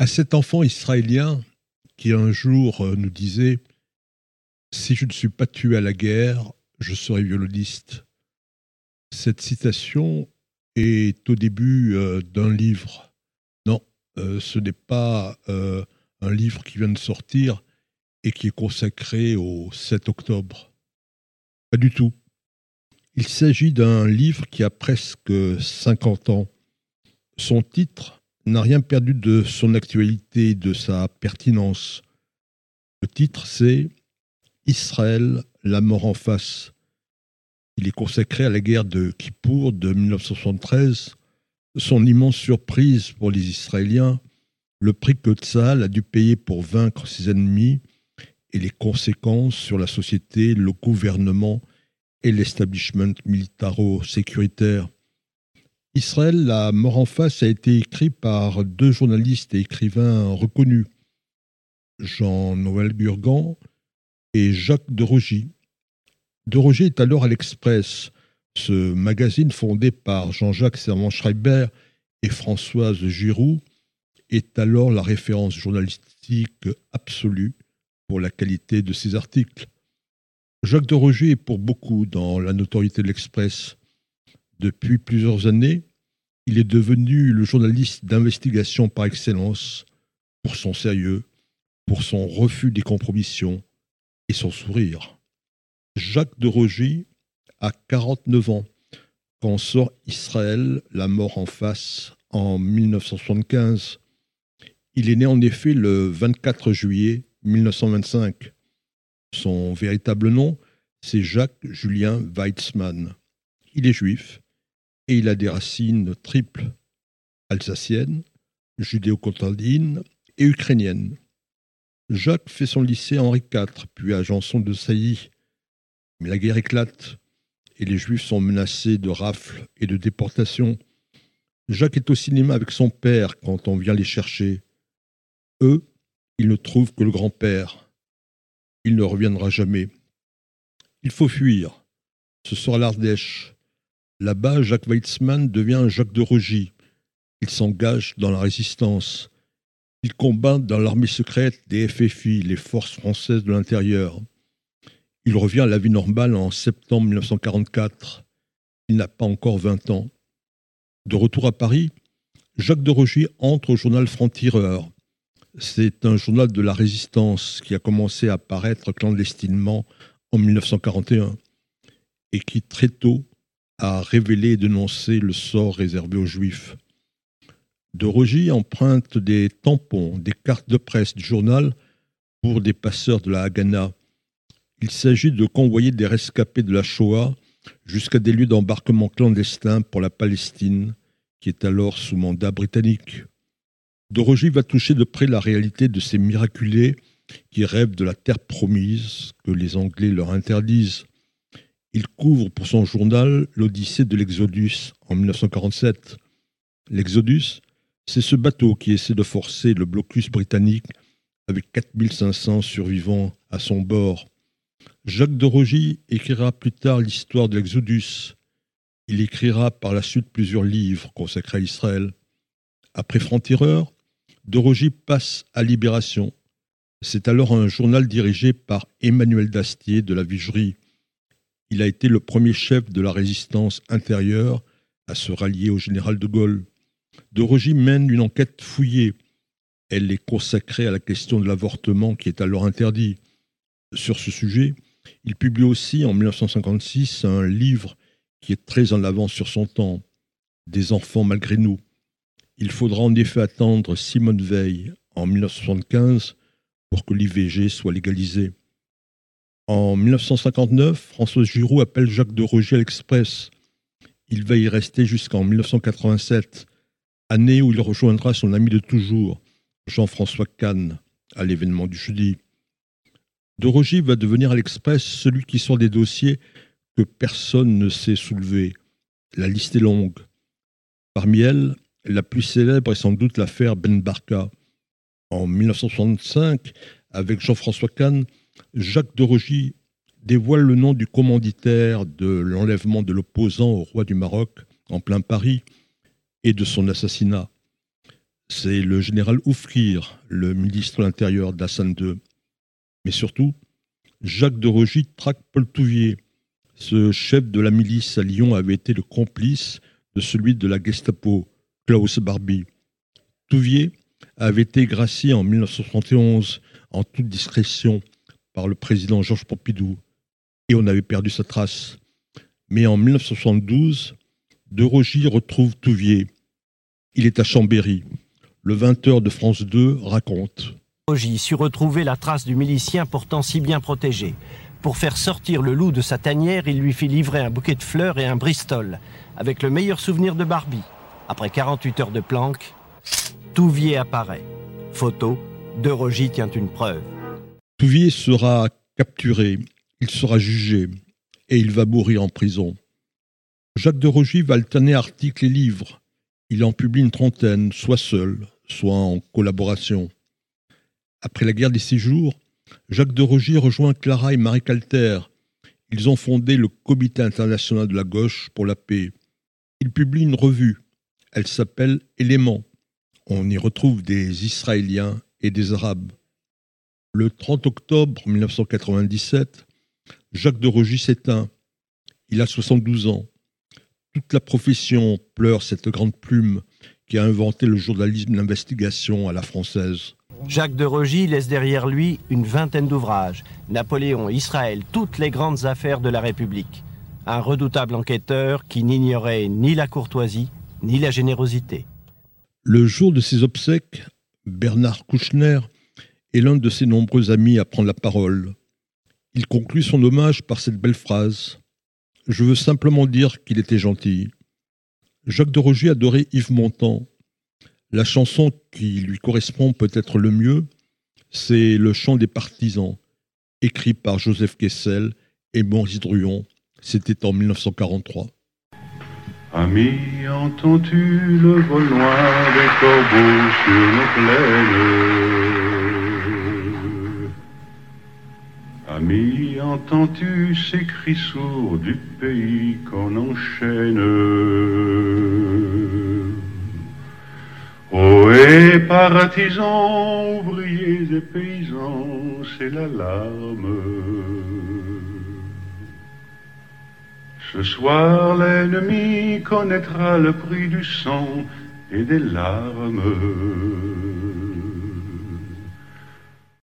À cet enfant israélien qui un jour euh, nous disait Si je ne suis pas tué à la guerre, je serai violoniste. Cette citation est au début euh, d'un livre. Non, euh, ce n'est pas un livre qui vient de sortir et qui est consacré au 7 octobre. Pas du tout. Il s'agit d'un livre qui a presque 50 ans. Son titre n'a rien perdu de son actualité, de sa pertinence. Le titre, c'est Israël, la mort en face. Il est consacré à la guerre de Kippour de 1973. Son immense surprise pour les Israéliens, le prix que Tzal a dû payer pour vaincre ses ennemis et les conséquences sur la société, le gouvernement et l'establishment militaro-sécuritaire. Israël, la mort en face, a été écrit par deux journalistes et écrivains reconnus, Jean-Noël Burgan et Jacques de Rogy. De Rogy est alors à l'Express, ce magazine fondé par Jean-Jacques Servan-Schreiber et Françoise Giroud est alors la référence journalistique absolue pour la qualité de ses articles. Jacques de Roger est pour beaucoup dans la notoriété de l'Express. Depuis plusieurs années, il est devenu le journaliste d'investigation par excellence pour son sérieux, pour son refus des compromissions et son sourire. Jacques de Roger a 49 ans quand sort Israël, la mort en face, en 1975. Il est né en effet le 24 juillet 1925. Son véritable nom, c'est Jacques Julien Weizmann. Il est juif et il a des racines triples, alsaciennes, judéo-contadines et ukrainiennes. Jacques fait son lycée à Henri IV, puis à Janson de Sailly. Mais la guerre éclate et les Juifs sont menacés de rafles et de déportation. Jacques est au cinéma avec son père quand on vient les chercher. Eux, ils ne trouvent que le grand-père il ne reviendra jamais. Il faut fuir. Ce sera l'Ardèche. Là-bas, Jacques Weizmann devient Jacques de Rogy. Il s'engage dans la résistance. Il combat dans l'armée secrète des FFI, les forces françaises de l'intérieur. Il revient à la vie normale en septembre 1944. Il n'a pas encore 20 ans. De retour à Paris, Jacques de Rogy entre au journal Franc-Tireur. C'est un journal de la résistance qui a commencé à paraître clandestinement en 1941 et qui très tôt a révélé et dénoncé le sort réservé aux juifs. De Rogy emprunte des tampons, des cartes de presse du journal pour des passeurs de la Haganah. Il s'agit de convoyer des rescapés de la Shoah jusqu'à des lieux d'embarquement clandestins pour la Palestine, qui est alors sous mandat britannique. De va toucher de près la réalité de ces miraculés qui rêvent de la terre promise que les Anglais leur interdisent. Il couvre pour son journal l'Odyssée de l'Exodus en 1947. L'Exodus, c'est ce bateau qui essaie de forcer le blocus britannique avec 4500 survivants à son bord. Jacques de Rogy écrira plus tard l'histoire de l'Exodus. Il écrira par la suite plusieurs livres consacrés à Israël. Après Franc-Tireur, de passe à Libération. C'est alors un journal dirigé par Emmanuel Dastier de la Vigerie. Il a été le premier chef de la résistance intérieure à se rallier au général de Gaulle. De mène une enquête fouillée. Elle est consacrée à la question de l'avortement qui est alors interdit. Sur ce sujet, il publie aussi en 1956 un livre qui est très en avance sur son temps, Des enfants malgré nous. Il faudra en effet attendre Simone Veil en 1975 pour que l'IVG soit légalisée. En 1959, François Giroud appelle Jacques de Roger à l'Express. Il va y rester jusqu'en 1987, année où il rejoindra son ami de toujours, Jean-François Kahn, à l'événement du jeudi. De Roger va devenir à l'Express celui qui sort des dossiers que personne ne sait soulever. La liste est longue. Parmi elles, la plus célèbre est sans doute l'affaire Ben Barka. En 1965, avec Jean-François Kahn, Jacques de Rogy dévoile le nom du commanditaire de l'enlèvement de l'opposant au roi du Maroc en plein Paris et de son assassinat. c'est le général Oufkir, le ministre de l'Intérieur d'Hassan II. Mais surtout, Jacques de Rogy traque Paul Touvier. Ce chef de la milice à Lyon avait été le complice de celui de la Gestapo, Klaus Barbie. Touvier avait été gracié en 1971 en toute discrétion le président Georges Pompidou et on avait perdu sa trace. Mais en 1972, De Rogy retrouve Touvier. Il est à Chambéry. Le 20h de France 2 raconte. Rogy sut retrouver la trace du milicien pourtant si bien protégé. Pour faire sortir le loup de sa tanière, il lui fit livrer un bouquet de fleurs et un bristol, avec le meilleur souvenir de Barbie. Après 48 heures de planque, Touvier apparaît. Photo, De Rogy tient une preuve. Touvier sera capturé, il sera jugé, et il va mourir en prison. Jacques de Rogy va alterner articles et livres. Il en publie une trentaine, soit seul, soit en collaboration. Après la guerre des Six Jours, Jacques de Rogy rejoint Clara et Marie Calter. Ils ont fondé le Comité international de la gauche pour la paix. Ils publient une revue. Elle s'appelle Éléments. On y retrouve des Israéliens et des Arabes. Le 30 octobre 1997, Jacques de Rogy s'éteint. Il a 72 ans toute la profession pleure cette grande plume qui a inventé le journalisme d'investigation à la française. Jacques de Rogy laisse derrière lui une vingtaine d'ouvrages. Napoléon, Israël, toutes les grandes affaires de la République. Un redoutable enquêteur qui n'ignorait ni la courtoisie ni la générosité. Le jour de ses obsèques, Bernard Kouchner est l'un de ses nombreux amis à prendre la parole. Il conclut son hommage par cette belle phrase je veux simplement dire qu'il était gentil. Jacques de Roger adorait Yves Montand. La chanson qui lui correspond peut-être le mieux, c'est Le chant des partisans, écrit par Joseph Kessel et Maurice Druon. C'était en 1943. Ami, entends-tu le vol noir des corbeaux sur nos plaines? Ami, entends-tu ces cris sourds du pays qu'on enchaîne? Oh, et partisans, ouvriers et paysans, c'est l'alarme. Ce soir, l'ennemi connaîtra le prix du sang et des larmes.